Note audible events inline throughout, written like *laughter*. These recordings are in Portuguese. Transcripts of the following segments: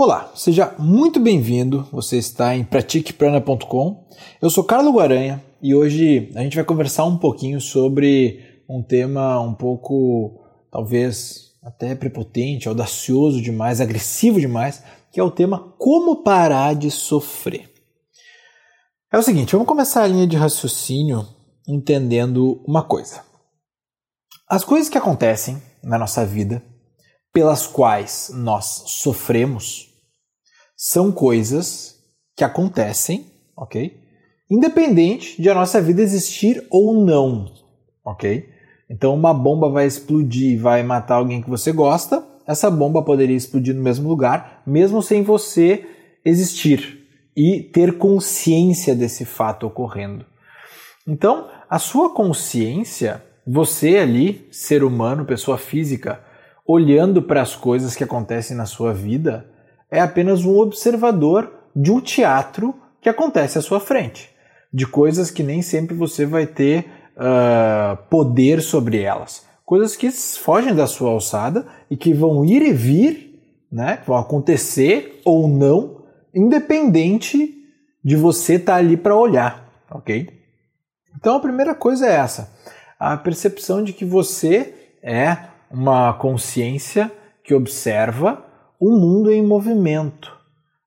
Olá, seja muito bem-vindo. Você está em pratiqueprana.com. Eu sou Carlos Guaranha e hoje a gente vai conversar um pouquinho sobre um tema um pouco, talvez até prepotente, audacioso demais, agressivo demais, que é o tema como parar de sofrer. É o seguinte, vamos começar a linha de raciocínio entendendo uma coisa. As coisas que acontecem na nossa vida, pelas quais nós sofremos, são coisas que acontecem, ok? Independente de a nossa vida existir ou não, ok? Então, uma bomba vai explodir e vai matar alguém que você gosta, essa bomba poderia explodir no mesmo lugar, mesmo sem você existir e ter consciência desse fato ocorrendo. Então, a sua consciência, você ali, ser humano, pessoa física, olhando para as coisas que acontecem na sua vida, é apenas um observador de um teatro que acontece à sua frente, de coisas que nem sempre você vai ter uh, poder sobre elas, coisas que fogem da sua alçada e que vão ir e vir, né, vão acontecer ou não, independente de você estar tá ali para olhar, ok? Então a primeira coisa é essa, a percepção de que você é uma consciência que observa o mundo em movimento.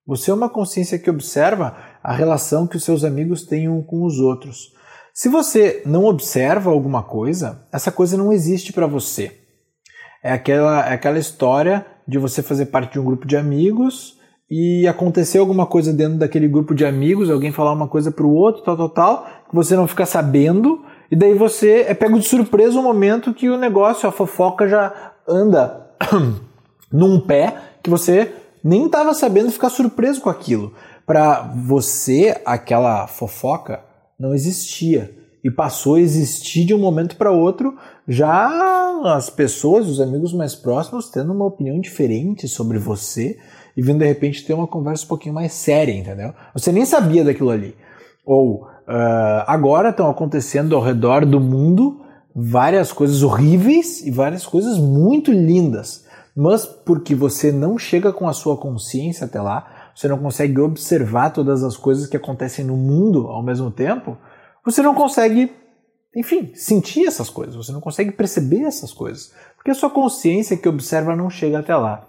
Você é uma consciência que observa a relação que os seus amigos têm um com os outros. Se você não observa alguma coisa, essa coisa não existe para você. É aquela, é aquela história de você fazer parte de um grupo de amigos e acontecer alguma coisa dentro daquele grupo de amigos, alguém falar uma coisa para o outro, tal, tal, tal, que você não fica sabendo, e daí você é pego de surpresa o um momento que o negócio, a fofoca já anda *clears throat* num pé que você nem estava sabendo ficar surpreso com aquilo. Para você, aquela fofoca não existia e passou a existir de um momento para outro, já as pessoas, os amigos mais próximos, tendo uma opinião diferente sobre você e vindo de repente ter uma conversa um pouquinho mais séria, entendeu? Você nem sabia daquilo ali. Ou uh, agora estão acontecendo ao redor do mundo várias coisas horríveis e várias coisas muito lindas mas porque você não chega com a sua consciência até lá, você não consegue observar todas as coisas que acontecem no mundo ao mesmo tempo, você não consegue, enfim, sentir essas coisas, você não consegue perceber essas coisas, porque a sua consciência que observa não chega até lá.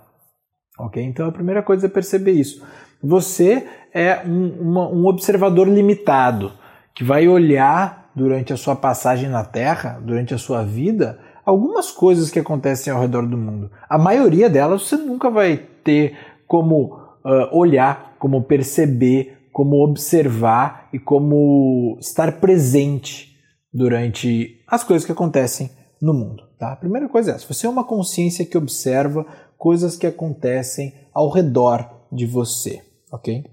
Ok? Então a primeira coisa é perceber isso. Você é um, uma, um observador limitado que vai olhar durante a sua passagem na Terra, durante a sua vida, algumas coisas que acontecem ao redor do mundo. A maioria delas você nunca vai ter como uh, olhar, como perceber, como observar e como estar presente durante as coisas que acontecem no mundo. Tá? A primeira coisa é essa: você é uma consciência que observa coisas que acontecem ao redor de você, ok?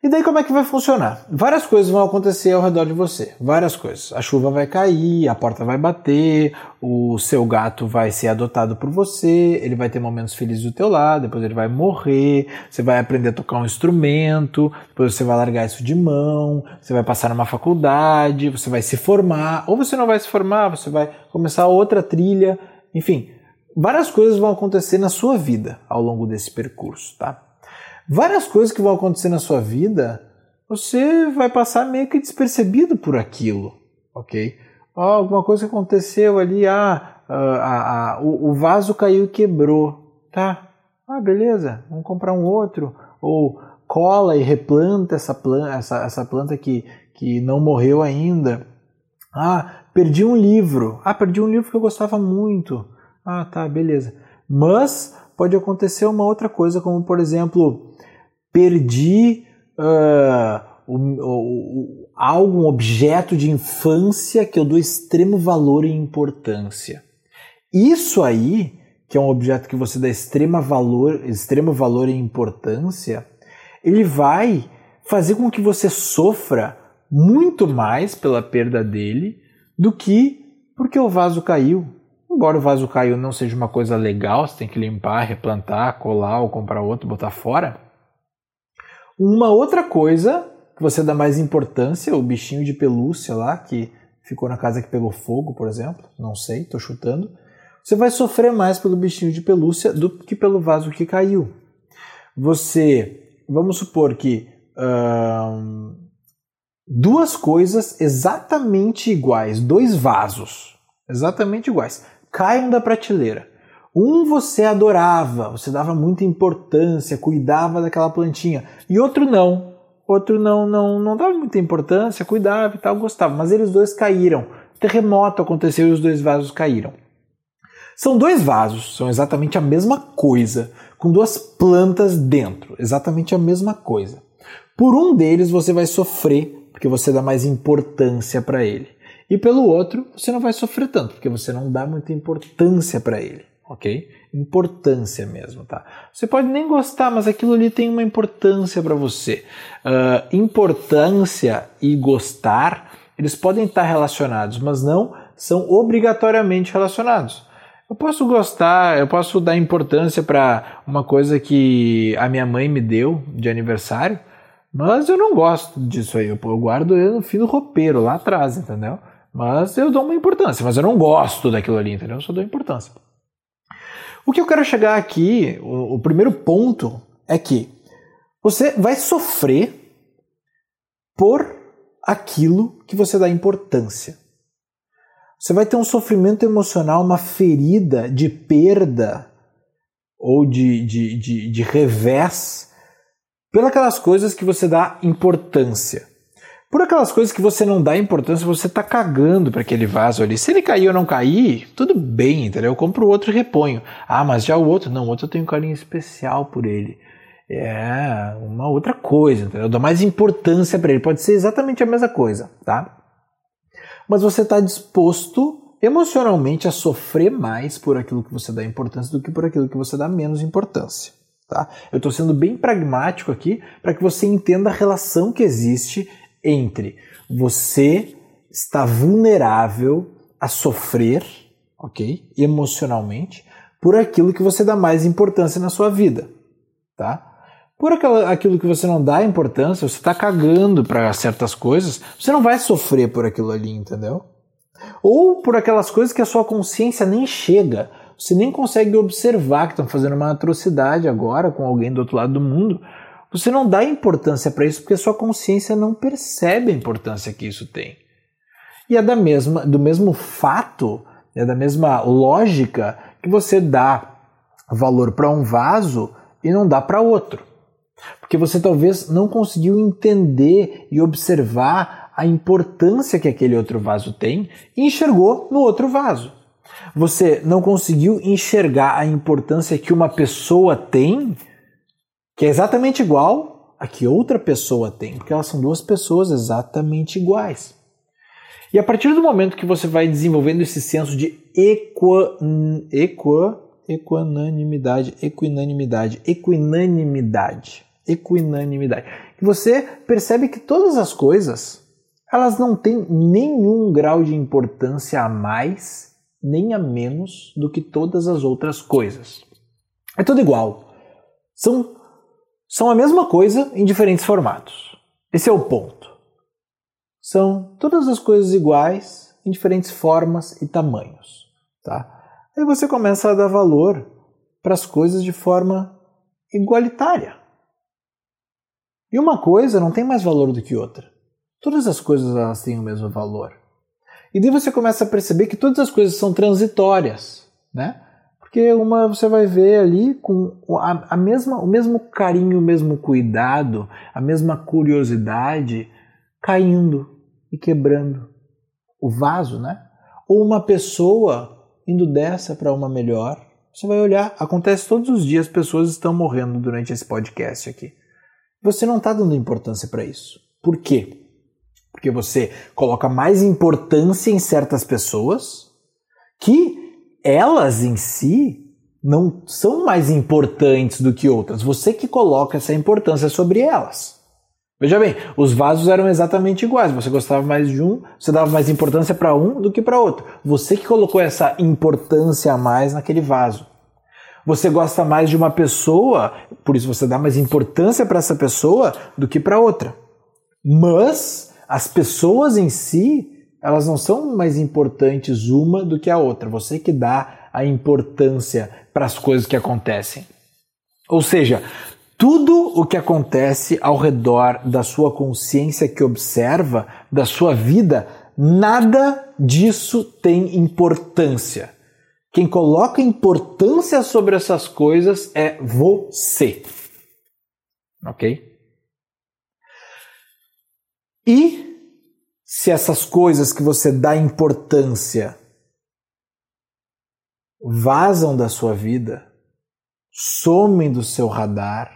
E daí como é que vai funcionar? Várias coisas vão acontecer ao redor de você, várias coisas. A chuva vai cair, a porta vai bater, o seu gato vai ser adotado por você, ele vai ter momentos felizes do teu lado, depois ele vai morrer, você vai aprender a tocar um instrumento, depois você vai largar isso de mão, você vai passar numa faculdade, você vai se formar, ou você não vai se formar, você vai começar outra trilha, enfim, várias coisas vão acontecer na sua vida ao longo desse percurso, tá? Várias coisas que vão acontecer na sua vida, você vai passar meio que despercebido por aquilo, ok? Alguma coisa aconteceu ali, ah, ah, ah, o, o vaso caiu e quebrou, tá? Ah, beleza, vamos comprar um outro. Ou cola e replanta essa planta, essa, essa planta que, que não morreu ainda. Ah, perdi um livro. Ah, perdi um livro que eu gostava muito. Ah, tá, beleza. Mas pode acontecer uma outra coisa, como por exemplo, perdi uh, algo, um objeto de infância que eu dou extremo valor e importância. Isso aí, que é um objeto que você dá extrema valor, extremo valor e importância, ele vai fazer com que você sofra muito mais pela perda dele do que porque o vaso caiu, Embora o vaso caiu não seja uma coisa legal, você tem que limpar, replantar, colar ou comprar outro, botar fora. Uma outra coisa que você dá mais importância, o bichinho de pelúcia lá, que ficou na casa que pegou fogo, por exemplo, não sei, estou chutando. Você vai sofrer mais pelo bichinho de pelúcia do que pelo vaso que caiu. você, vamos supor que duas coisas exatamente iguais, dois vasos exatamente iguais, caem da prateleira. Um você adorava, você dava muita importância, cuidava daquela plantinha, e outro não. Outro não, não, não dava muita importância, cuidava e tal, gostava, mas eles dois caíram. Terremoto aconteceu e os dois vasos caíram. São dois vasos, são exatamente a mesma coisa, com duas plantas dentro, exatamente a mesma coisa. Por um deles você vai sofrer, porque você dá mais importância para ele. E pelo outro, você não vai sofrer tanto, porque você não dá muita importância para ele, ok? Importância mesmo, tá? Você pode nem gostar, mas aquilo ali tem uma importância para você. Uh, importância e gostar, eles podem estar relacionados, mas não são obrigatoriamente relacionados. Eu posso gostar, eu posso dar importância para uma coisa que a minha mãe me deu de aniversário, mas eu não gosto disso aí. Eu, guardo ele no fim do roupeiro, lá atrás, entendeu? Mas eu dou uma importância, mas eu não gosto daquilo ali, entendeu? Eu só dou importância. O que eu quero chegar aqui, o, o primeiro ponto, é que você vai sofrer por aquilo que você dá importância. Você vai ter um sofrimento emocional, uma ferida de perda ou de, de, de, de revés pelas coisas que você dá importância. Por aquelas coisas que você não dá importância, você tá cagando para aquele vaso ali. Se ele cair ou não cair, tudo bem, entendeu? Eu compro outro e reponho. Ah, mas já o outro, não, o outro eu tenho um carinho especial por ele. É uma outra coisa, entendeu? Eu dou mais importância para ele. Pode ser exatamente a mesma coisa, tá? mas você está disposto emocionalmente a sofrer mais por aquilo que você dá importância do que por aquilo que você dá menos importância. Tá? Eu estou sendo bem pragmático aqui para que você entenda a relação que existe entre você estar vulnerável a sofrer, ok, emocionalmente, por aquilo que você dá mais importância na sua vida, tá? por aquela, aquilo que você não dá importância, você está cagando para certas coisas, você não vai sofrer por aquilo ali, entendeu? Ou por aquelas coisas que a sua consciência nem chega, você nem consegue observar que estão fazendo uma atrocidade agora com alguém do outro lado do mundo. Você não dá importância para isso porque a sua consciência não percebe a importância que isso tem. E é da mesma, do mesmo fato, é da mesma lógica que você dá valor para um vaso e não dá para outro. Porque você talvez não conseguiu entender e observar a importância que aquele outro vaso tem e enxergou no outro vaso. Você não conseguiu enxergar a importância que uma pessoa tem, que é exatamente igual a que outra pessoa tem, porque elas são duas pessoas exatamente iguais. E a partir do momento que você vai desenvolvendo esse senso de equa, equa, equanimidade, equinanimidade, equinanimidade, equinanimidade. E você percebe que todas as coisas, elas não têm nenhum grau de importância a mais nem a menos do que todas as outras coisas. É tudo igual. São, são a mesma coisa em diferentes formatos. Esse é o ponto. São todas as coisas iguais em diferentes formas e tamanhos. Tá? Aí você começa a dar valor para as coisas de forma igualitária. E uma coisa não tem mais valor do que outra. Todas as coisas elas têm o mesmo valor. E daí você começa a perceber que todas as coisas são transitórias, né? Porque uma você vai ver ali com a, a mesma, o mesmo carinho, o mesmo cuidado, a mesma curiosidade caindo e quebrando o vaso, né? Ou uma pessoa indo dessa para uma melhor. Você vai olhar, acontece todos os dias, pessoas estão morrendo durante esse podcast aqui. Você não está dando importância para isso. Por quê? Porque você coloca mais importância em certas pessoas que elas em si não são mais importantes do que outras. Você que coloca essa importância sobre elas. Veja bem, os vasos eram exatamente iguais. Você gostava mais de um, você dava mais importância para um do que para outro. Você que colocou essa importância a mais naquele vaso. Você gosta mais de uma pessoa, por isso você dá mais importância para essa pessoa do que para outra. Mas as pessoas em si, elas não são mais importantes uma do que a outra. Você que dá a importância para as coisas que acontecem. Ou seja, tudo o que acontece ao redor da sua consciência que observa, da sua vida, nada disso tem importância. Quem coloca importância sobre essas coisas é você. Ok? E se essas coisas que você dá importância vazam da sua vida, somem do seu radar,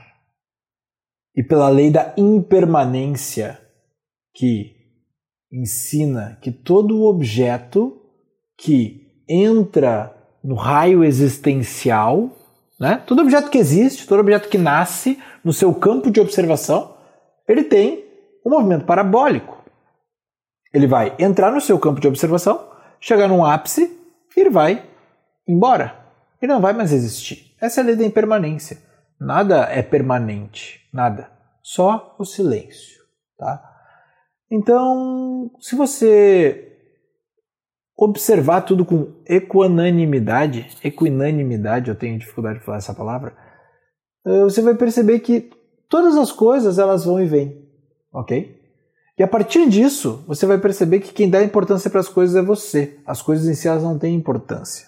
e pela lei da impermanência, que ensina que todo objeto que entra no raio existencial, né? todo objeto que existe, todo objeto que nasce no seu campo de observação, ele tem um movimento parabólico. Ele vai entrar no seu campo de observação, chegar num ápice e ele vai embora. Ele não vai mais existir. Essa é a lei da impermanência. Nada é permanente, nada. Só o silêncio, tá? Então, se você observar tudo com equanimidade, equinanimidade, eu tenho dificuldade de falar essa palavra, eh, você vai perceber que todas as coisas elas vão e vêm, ok? E a partir disso, você vai perceber que quem dá importância para as coisas é você. As coisas em si elas não têm importância.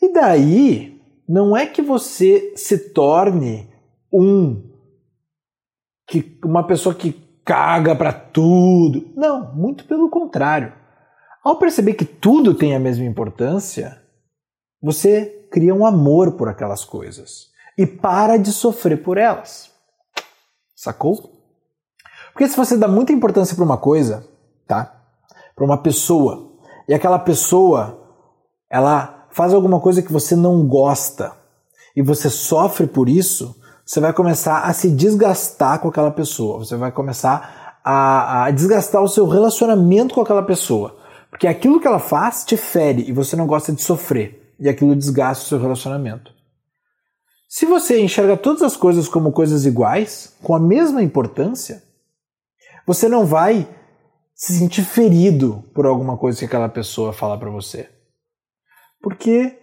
E daí, não é que você se torne um que uma pessoa que caga para tudo. Não, muito pelo contrário. Ao perceber que tudo tem a mesma importância, você cria um amor por aquelas coisas e para de sofrer por elas. Sacou? Porque se você dá muita importância para uma coisa, tá? Para uma pessoa, e aquela pessoa ela faz alguma coisa que você não gosta e você sofre por isso, você vai começar a se desgastar com aquela pessoa, você vai começar a, a desgastar o seu relacionamento com aquela pessoa. Porque aquilo que ela faz te fere e você não gosta de sofrer, e aquilo desgasta o seu relacionamento. Se você enxerga todas as coisas como coisas iguais, com a mesma importância, você não vai se sentir ferido por alguma coisa que aquela pessoa fala para você. Porque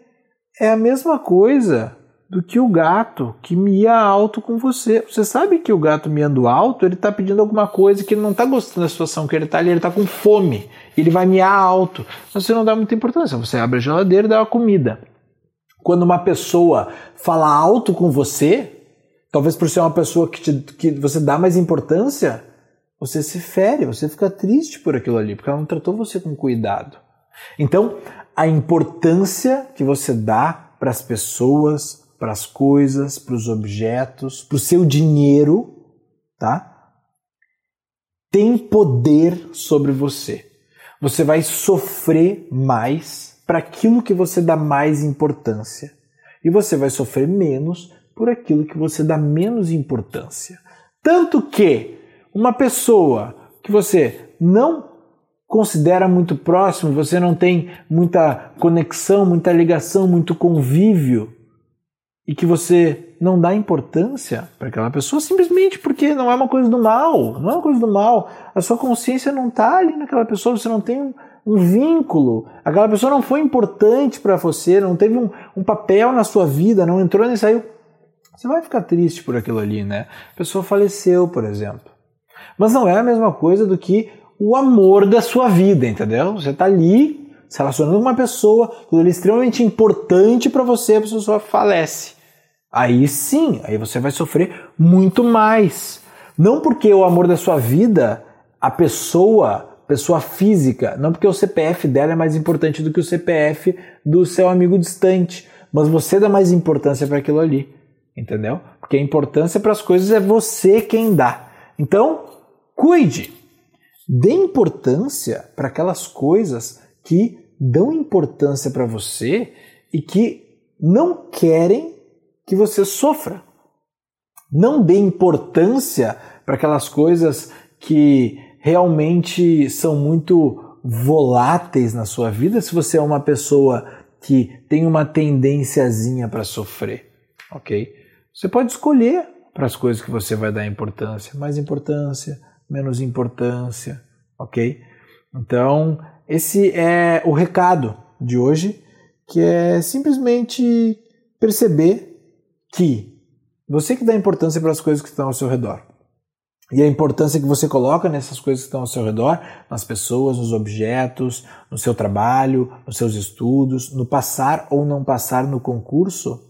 é a mesma coisa do que o gato que mia alto com você. Você sabe que o gato miando alto, ele está pedindo alguma coisa que ele não está gostando da situação que ele está ali, ele está com fome. Ele vai miar alto. Mas você não dá muita importância. Você abre a geladeira e dá uma comida. Quando uma pessoa fala alto com você, talvez por ser uma pessoa que, te, que você dá mais importância, você se fere, você fica triste por aquilo ali, porque ela não tratou você com cuidado. Então, a importância que você dá para as pessoas, para as coisas, para os objetos, para o seu dinheiro, tá? Tem poder sobre você. Você vai sofrer mais para aquilo que você dá mais importância. E você vai sofrer menos por aquilo que você dá menos importância. Tanto que uma pessoa que você não considera muito próximo, você não tem muita conexão, muita ligação, muito convívio, e que você não dá importância para aquela pessoa simplesmente porque não é uma coisa do mal, não é uma coisa do mal. A sua consciência não está ali naquela pessoa, você não tem um, vínculo, aquela pessoa não foi importante para você, não teve um, um, papel na sua vida, não entrou nem saiu. Você vai ficar triste por aquilo ali, né? A pessoa faleceu, por exemplo. Mas não é a mesma coisa do que o amor da sua vida, entendeu? Você está ali se relacionando com uma pessoa, aquilo é extremamente importante para você, a pessoa falece. Aí sim, aí você vai sofrer muito mais. Não porque o amor da sua vida, a pessoa, pessoa física, não porque o CPF dela é mais importante do que o CPF do seu amigo distante, mas você dá mais importância para aquilo ali, entendeu? Porque a importância para as coisas é você quem dá. Então, cuide, dê importância para aquelas coisas que dão importância para você e que não querem que você sofra. Não dê importância para aquelas coisas que realmente são muito voláteis na sua vida se você é uma pessoa que tem uma tendênciazinha para sofrer, ok? Você pode escolher para as coisas que você vai dar importância, mais importância, menos importância, ok? Então, esse é o recado de hoje, que é simplesmente perceber que Você que dá importância para as coisas que estão ao seu redor. E a importância que você coloca nessas coisas que estão ao seu redor, nas pessoas, nos objetos, no seu trabalho, nos seus estudos, no passar ou não passar no concurso,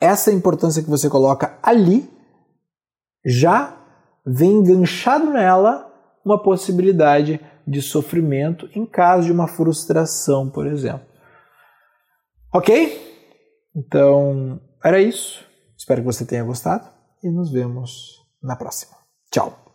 essa importância que você coloca ali já vem enganchado nela uma possibilidade de sofrimento em caso de uma frustração, por exemplo. Ok? Então, era isso. Espero que você tenha gostado e nos vemos na próxima. Tchau!